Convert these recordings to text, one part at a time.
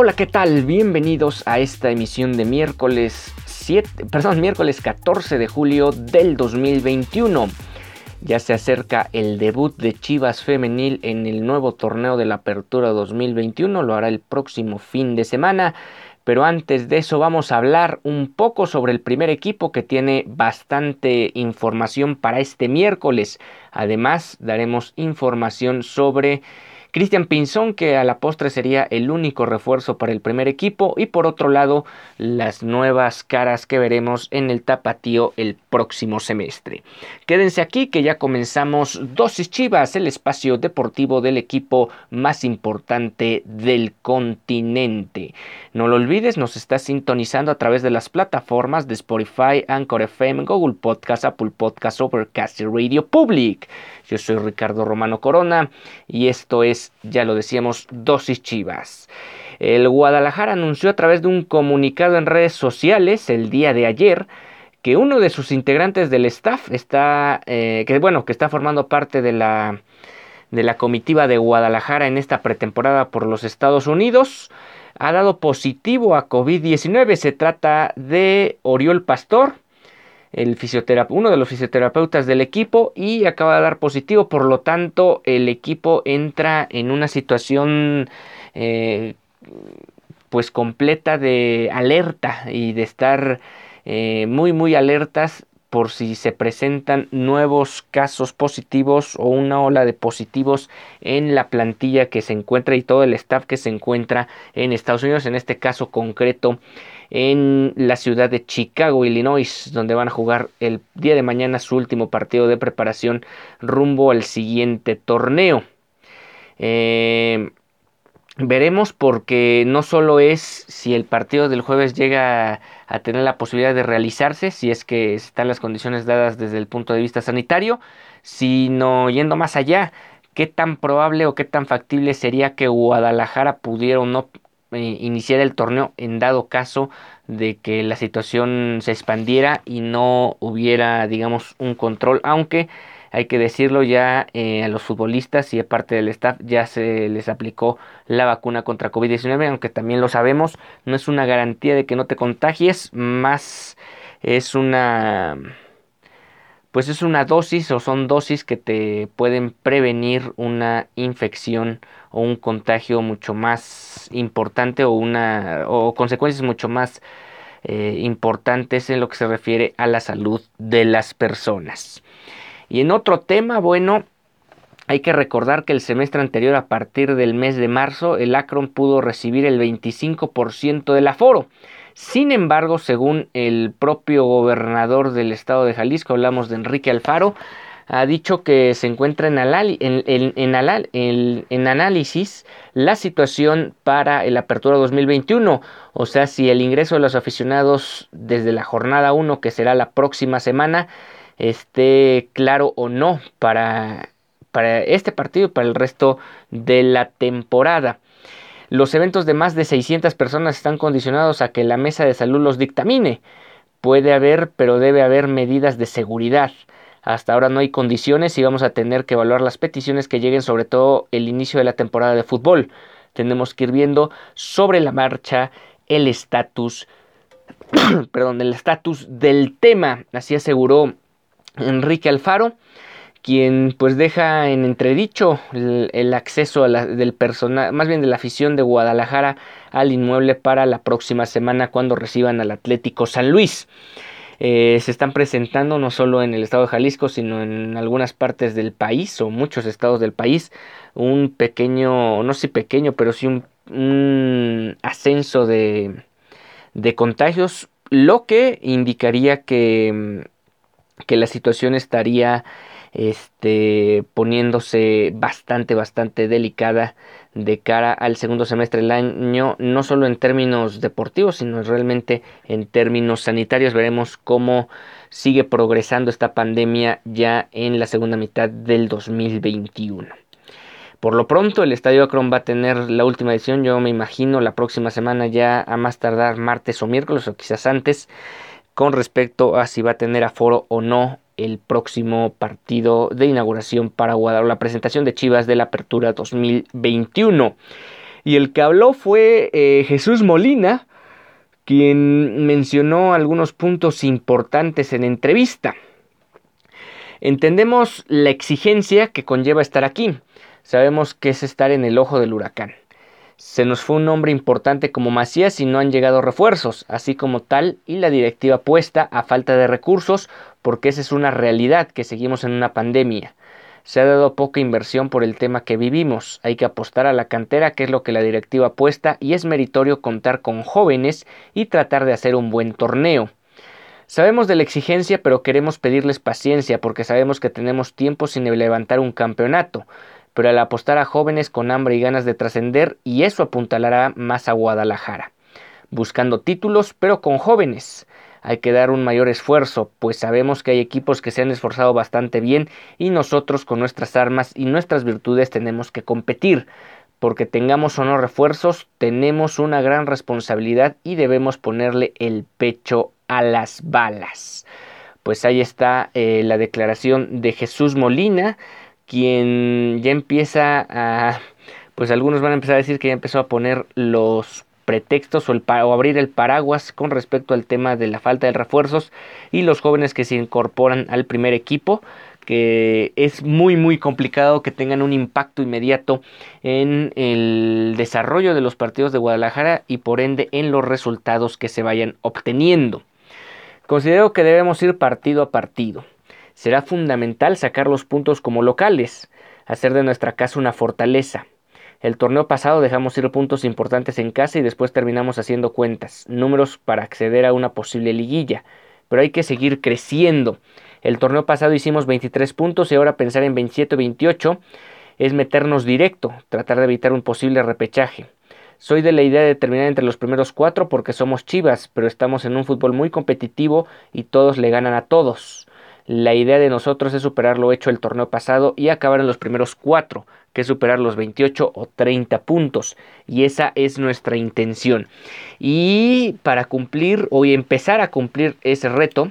Hola, ¿qué tal? Bienvenidos a esta emisión de miércoles 7, perdón, miércoles 14 de julio del 2021. Ya se acerca el debut de Chivas Femenil en el nuevo torneo de la Apertura 2021, lo hará el próximo fin de semana. Pero antes de eso vamos a hablar un poco sobre el primer equipo que tiene bastante información para este miércoles. Además daremos información sobre Cristian Pinzón, que a la postre sería el único refuerzo para el primer equipo, y por otro lado, las nuevas caras que veremos en el tapatío el próximo semestre. Quédense aquí que ya comenzamos Dosis Chivas, el espacio deportivo del equipo más importante del continente. No lo olvides, nos está sintonizando a través de las plataformas de Spotify, Anchor FM, Google Podcast, Apple Podcast, Overcast y Radio Public. Yo soy Ricardo Romano Corona y esto es, ya lo decíamos, Dosis Chivas. El Guadalajara anunció a través de un comunicado en redes sociales el día de ayer que uno de sus integrantes del staff está, eh, que bueno, que está formando parte de la, de la comitiva de Guadalajara en esta pretemporada por los Estados Unidos, ha dado positivo a COVID-19. Se trata de Oriol Pastor, el uno de los fisioterapeutas del equipo y acaba de dar positivo, por lo tanto el equipo entra en una situación eh, pues completa de alerta y de estar eh, muy muy alertas por si se presentan nuevos casos positivos o una ola de positivos en la plantilla que se encuentra y todo el staff que se encuentra en Estados Unidos, en este caso concreto en la ciudad de Chicago, Illinois, donde van a jugar el día de mañana su último partido de preparación rumbo al siguiente torneo. Eh, veremos porque no solo es si el partido del jueves llega a tener la posibilidad de realizarse, si es que están las condiciones dadas desde el punto de vista sanitario, sino yendo más allá, qué tan probable o qué tan factible sería que Guadalajara pudiera o no eh, iniciar el torneo en dado caso de que la situación se expandiera y no hubiera, digamos, un control, aunque hay que decirlo ya eh, a los futbolistas y a parte del staff ya se les aplicó la vacuna contra COVID-19, aunque también lo sabemos, no es una garantía de que no te contagies, más es una pues es una dosis o son dosis que te pueden prevenir una infección o un contagio mucho más importante o una o consecuencias mucho más eh, importantes en lo que se refiere a la salud de las personas. Y en otro tema, bueno, hay que recordar que el semestre anterior, a partir del mes de marzo, el Akron pudo recibir el 25% del aforo. Sin embargo, según el propio gobernador del estado de Jalisco, hablamos de Enrique Alfaro, ha dicho que se encuentra en, análisis la situación para el Apertura 2021. O sea, si el ingreso de los aficionados desde la jornada 1, que será la próxima semana, esté claro o no para, para este partido y para el resto de la temporada. Los eventos de más de 600 personas están condicionados a que la mesa de salud los dictamine. Puede haber, pero debe haber medidas de seguridad. Hasta ahora no hay condiciones y vamos a tener que evaluar las peticiones que lleguen, sobre todo el inicio de la temporada de fútbol. Tenemos que ir viendo sobre la marcha el estatus, perdón, el estatus del tema, así aseguró Enrique Alfaro, quien pues deja en entredicho el, acceso del personal, más bien de la afición de Guadalajara al inmueble para la próxima semana cuando reciban al Atlético San Luis. eh, se están presentando no solo en el estado de Jalisco, sino en algunas partes del país o muchos estados del país, un pequeño, no sé pequeño, pero sí un, ascenso de, de contagios, lo que indicaría que, que la situación estaría este, poniéndose bastante, bastante delicada de cara al segundo semestre del año, no solo en términos deportivos, sino realmente en términos sanitarios. Veremos cómo sigue progresando esta pandemia ya en la segunda mitad del 2021. Por lo pronto, el Estadio Akron va a tener la última edición, yo me imagino, la próxima semana ya a más tardar martes o miércoles o quizás antes, con respecto a si va a tener aforo o no el próximo partido de inauguración para Guadalajara, la presentación de Chivas de la Apertura 2021. Y el que habló fue eh, Jesús Molina, quien mencionó algunos puntos importantes en entrevista. Entendemos la exigencia que conlleva estar aquí. Sabemos que es estar en el ojo del huracán. Se nos fue un hombre importante como Macías y no han llegado refuerzos, así como tal y la directiva puesta a falta de recursos, porque esa es una realidad que seguimos en una pandemia. Se ha dado poca inversión por el tema que vivimos. Hay que apostar a la cantera, que es lo que la directiva apuesta, y es meritorio contar con jóvenes y tratar de hacer un buen torneo. Sabemos de la exigencia, pero queremos pedirles paciencia porque sabemos que tenemos tiempo sin levantar un campeonato pero al apostar a jóvenes con hambre y ganas de trascender, y eso apuntalará más a Guadalajara. Buscando títulos, pero con jóvenes. Hay que dar un mayor esfuerzo, pues sabemos que hay equipos que se han esforzado bastante bien y nosotros con nuestras armas y nuestras virtudes tenemos que competir. Porque tengamos o no refuerzos, tenemos una gran responsabilidad y debemos ponerle el pecho a las balas. Pues ahí está eh, la declaración de Jesús Molina, quien ya empieza a, pues algunos van a empezar a decir que ya empezó a poner los pretextos o, abrir el paraguas con respecto al tema de la falta de refuerzos y los jóvenes que se incorporan al primer equipo que es muy muy complicado que tengan un impacto inmediato en el desarrollo de los partidos de Guadalajara y por ende en los resultados que se vayan obteniendo. Considero que debemos ir partido a partido será fundamental sacar los puntos como locales, hacer de nuestra casa una fortaleza. El torneo pasado dejamos ir puntos importantes en casa y después terminamos haciendo cuentas, números para acceder a una posible liguilla, pero hay que seguir creciendo. El torneo pasado hicimos 23 puntos y ahora pensar en 27 o 28 es meternos directo, tratar de evitar un posible repechaje. Soy de la idea de terminar entre los primeros cuatro porque somos chivas, pero estamos en un fútbol muy competitivo y todos le ganan a todos. La idea de nosotros es superar lo hecho el torneo pasado y acabar en los primeros cuatro, que es superar los 28 o 30 puntos. Y esa es nuestra intención. Y para cumplir o empezar a cumplir ese reto,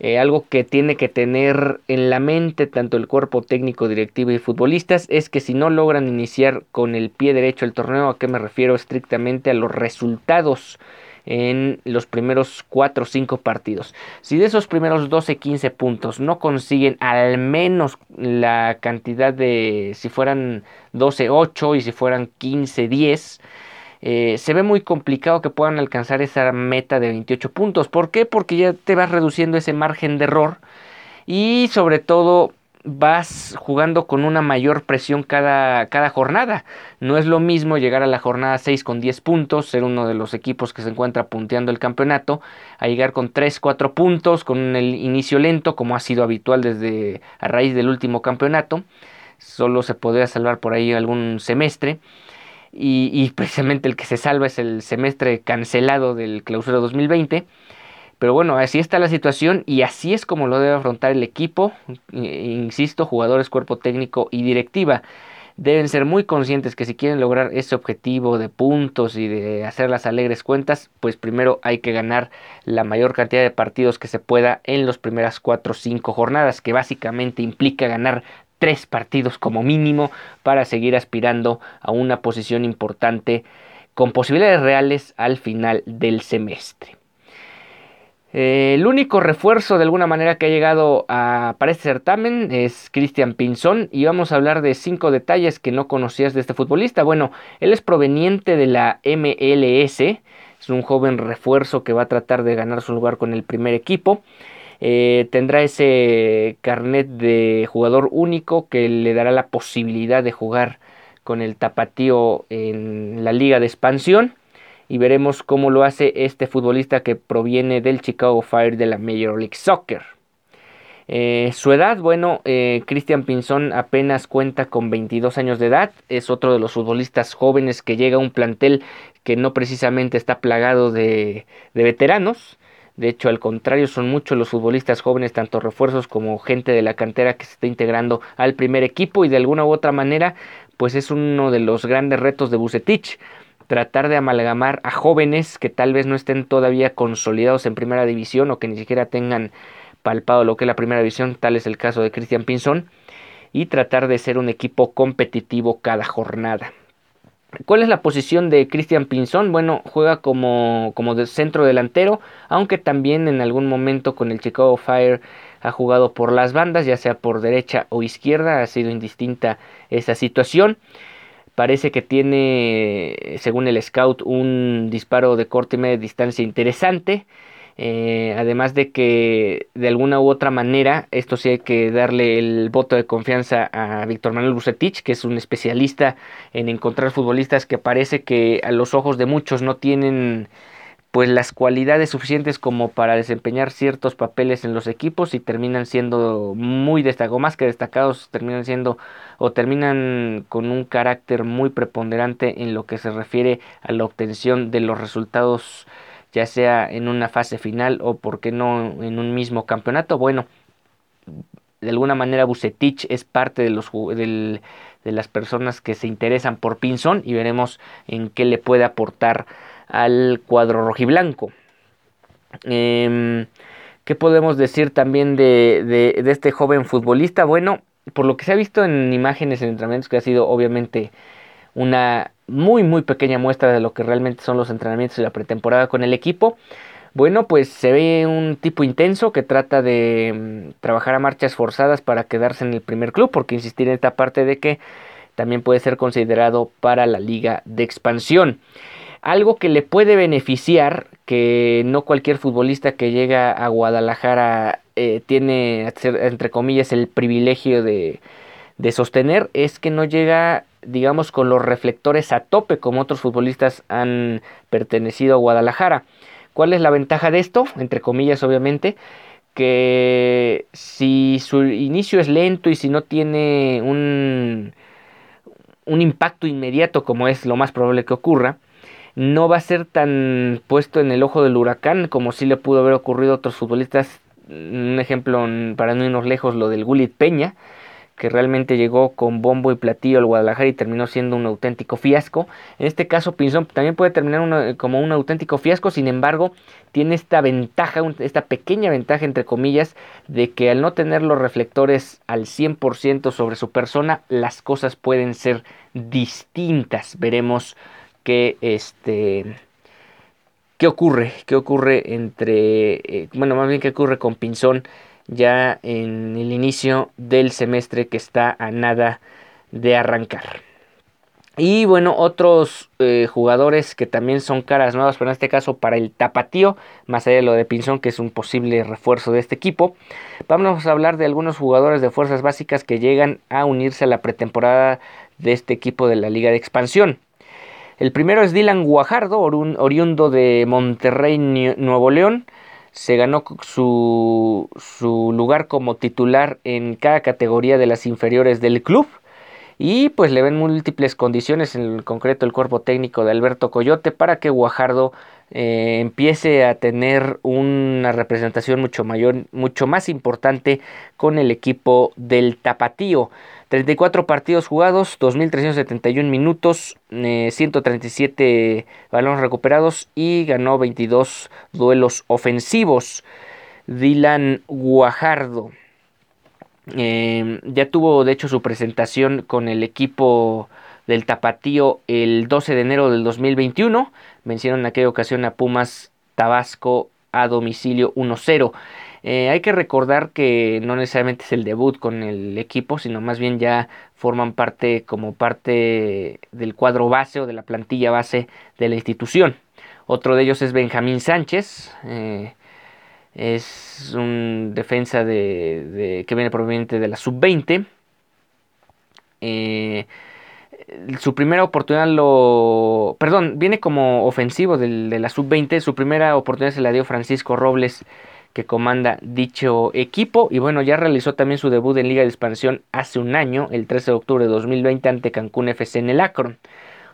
eh, algo que tiene que tener en la mente tanto el cuerpo técnico, directivo y futbolistas es que si no logran iniciar con el pie derecho el torneo, a qué me refiero estrictamente a los resultados en los primeros 4 o 5 partidos. Si de esos primeros 12, 15 puntos no consiguen al menos la cantidad de, si fueran 12, 8 y si fueran 15, 10, eh, se ve muy complicado que puedan alcanzar esa meta de 28 puntos. ¿Por qué? Porque ya te vas reduciendo ese margen de error y sobre todo vas jugando con una mayor presión cada, cada, jornada. No es lo mismo llegar a la jornada 6 con 10 puntos, ser uno de los equipos que se encuentra punteando el campeonato, a llegar con 3, 4 puntos, con el inicio lento, como ha sido habitual desde a raíz del último campeonato. Solo se podría salvar por ahí algún semestre. Y, y precisamente el que se salva es el semestre cancelado del clausura 2020 pero bueno, así está la situación y así es como lo debe afrontar el equipo, insisto, jugadores, cuerpo técnico y directiva. Deben ser muy conscientes que si quieren lograr ese objetivo de puntos y de hacer las alegres cuentas, pues primero hay que ganar la mayor cantidad de partidos que se pueda en las primeras 4 o 5 jornadas, que básicamente implica ganar tres partidos como mínimo para seguir aspirando a una posición importante con posibilidades reales al final del semestre. Eh, el único refuerzo de alguna manera que ha llegado a, para este certamen es Cristian Pinzón y vamos a hablar de cinco detalles que no conocías de este futbolista. Bueno, él es proveniente de la MLS, Es un joven refuerzo que va a tratar de ganar su lugar con el primer equipo. Eh, tendrá ese carnet de jugador único que le dará la posibilidad de jugar con el tapatío en la liga de expansión y veremos cómo lo hace este futbolista que proviene del Chicago Fire de la Major League Soccer. Eh, su edad, bueno, eh, Cristian Pinzón apenas cuenta con 22 años de edad, es otro de los futbolistas jóvenes que llega a un plantel que no precisamente está plagado de, de veteranos. De hecho, al contrario, son muchos los futbolistas jóvenes, tanto refuerzos como gente de la cantera que se está integrando al primer equipo y de alguna u otra manera, pues es uno de los grandes retos de Bucetich tratar de amalgamar a jóvenes que tal vez no estén todavía consolidados en primera división o que ni siquiera tengan palpado lo que es la primera división, tal es el caso de Cristian Pinzón, y tratar de ser un equipo competitivo cada jornada. ¿Cuál es la posición de Cristian Pinzón? Bueno, juega como, como de centro delantero, aunque también en algún momento con el Chicago Fire ha jugado por las bandas, ya sea por derecha o izquierda, ha sido indistinta esa situación. Parece que tiene, según el scout, un disparo de corte y media distancia interesante. Eh, además de que de alguna u otra manera, esto sí hay que darle el voto de confianza a Víctor Manuel Bucetich, que es un especialista en encontrar futbolistas que parece que a los ojos de muchos no tienen pues las cualidades suficientes como para desempeñar ciertos papeles en los equipos y terminan siendo muy destacados, más que destacados, terminan siendo o terminan con un carácter muy preponderante en lo que se refiere a la obtención de los resultados ya sea en una fase final o por qué no en un mismo campeonato. Bueno, de alguna manera Bucetich es parte de, los, de las personas que se interesan por Pinzón y veremos en qué le puede aportar al cuadro rojiblanco. Eh, ¿Qué podemos decir también de, de, este joven futbolista? Bueno, por lo que se ha visto en imágenes en entrenamientos, que ha sido obviamente una muy muy pequeña muestra de lo que realmente son los entrenamientos y la pretemporada con el equipo. Bueno, pues se ve un tipo intenso que trata de mm, trabajar a marchas forzadas para quedarse en el primer club, porque insistir en esta parte de que también puede ser considerado para la liga de expansión. Algo que le puede beneficiar, que no cualquier futbolista que llega a Guadalajara eh, tiene, entre comillas, el privilegio de, de sostener, es que no llega digamos, con los reflectores a tope, como otros futbolistas han pertenecido a Guadalajara. ¿Cuál es la ventaja de esto? Entre comillas, obviamente, que si su inicio es lento y si no tiene un, un impacto inmediato, como es lo más probable que ocurra, no va a ser tan puesto en el ojo del huracán como si le pudo haber ocurrido a otros futbolistas. Un ejemplo, para no irnos lejos, lo del Gulit Peña, que realmente llegó con bombo y platillo al Guadalajara y terminó siendo un auténtico fiasco. En este caso, Pinzón también puede terminar como un auténtico fiasco, sin embargo, tiene esta ventaja, esta pequeña ventaja, entre comillas, de que al no tener los reflectores al 100% sobre su persona, las cosas pueden ser distintas. Veremos qué este qué ocurre, qué ocurre entre, eh, bueno, más bien qué ocurre con Pinzón ya en el inicio del semestre que está a nada de arrancar. Y bueno, otros eh, jugadores que también son caras nuevas, pero en este caso para el tapatío, más allá de lo de Pinzón, que es un posible refuerzo de este equipo. Vamos a hablar de algunos jugadores de fuerzas básicas que llegan a unirse a la pretemporada de este equipo de la Liga de Expansión. El primero es Dylan Guajardo, oriundo de Monterrey, Nuevo León. Se ganó su, lugar como titular en cada categoría de las inferiores del club. Y pues le ven múltiples condiciones, en concreto el cuerpo técnico de Alberto Coyote, para que Guajardo eh, empiece a tener una representación mucho mayor, mucho más importante con el equipo del Tapatío. 34 partidos jugados, 2.371 minutos, 137 eh, balones recuperados y ganó 22 duelos ofensivos. Dylan Guajardo eh, ya tuvo de hecho su presentación con el equipo del Tapatío el 12 de enero del 2021. Vencieron en aquella ocasión a Pumas Tabasco a domicilio 1-0. Eh, hay que recordar que no necesariamente es el debut con el equipo, sino más bien ya forman parte como parte del cuadro base o de la plantilla base de la institución. Otro de ellos es Benjamín Sánchez. Eh, es un defensa de, que viene proveniente de la sub-20. Eh, su primera oportunidad lo... Perdón, viene como ofensivo de la sub-20. Su primera oportunidad se la dio Francisco Robles que comanda dicho equipo. Y bueno, ya realizó también su debut en Liga de Expansión hace un año, el 13 de octubre de 2020, ante Cancún FC en el Acron.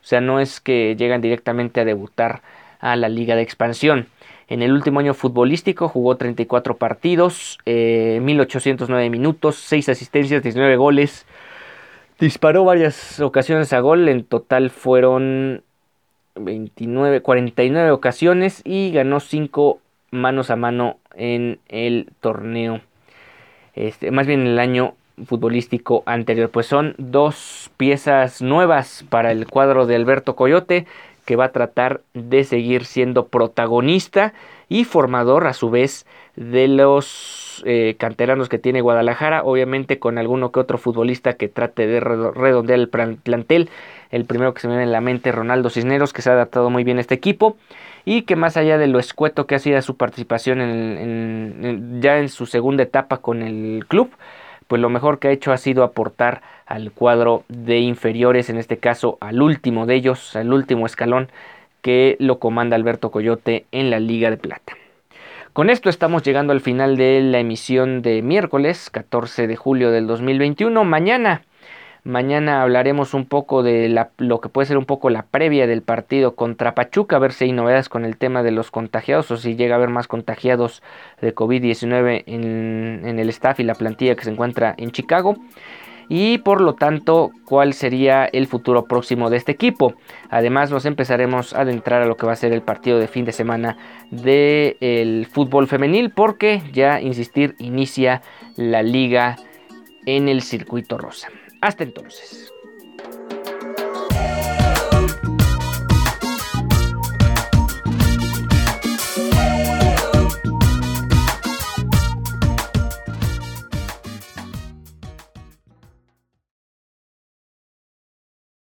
O sea, no es que llegan directamente a debutar a la Liga de Expansión. En el último año futbolístico jugó 34 partidos, 1809 eh, minutos, 6 asistencias, 19 goles. Disparó varias ocasiones a gol, en total fueron 29, 49 ocasiones y ganó 5 manos a mano en el torneo. Este, más bien en el año futbolístico anterior. Pues son dos piezas nuevas para el cuadro de Alberto Coyote que va a tratar de seguir siendo protagonista y formador a su vez de los eh, canteranos que tiene Guadalajara, obviamente con alguno que otro futbolista que trate de redondear el plantel. El primero que se me viene en la mente, Ronaldo Cisneros, que se ha adaptado muy bien a este equipo y que más allá de lo escueto que ha sido su participación en, ya en su segunda etapa con el club, pues lo mejor que ha hecho ha sido aportar al cuadro de inferiores, en este caso al último de ellos, al último escalón que lo comanda Alberto Coyote en la Liga de Plata. Con esto estamos llegando al final de la emisión de miércoles 14 de julio del 2021. Mañana Mañana hablaremos un poco de lo que puede ser un poco la previa del partido contra Pachuca, a ver si hay novedades con el tema de los contagiados o si llega a haber más contagiados de COVID-19 en, en el staff y la plantilla que se encuentra en Chicago y por lo tanto cuál sería el futuro próximo de este equipo. Además nos empezaremos a adentrar a lo que va a ser el partido de fin de semana del fútbol femenil porque ya insistir inicia la liga en el circuito rosa. Hasta entonces.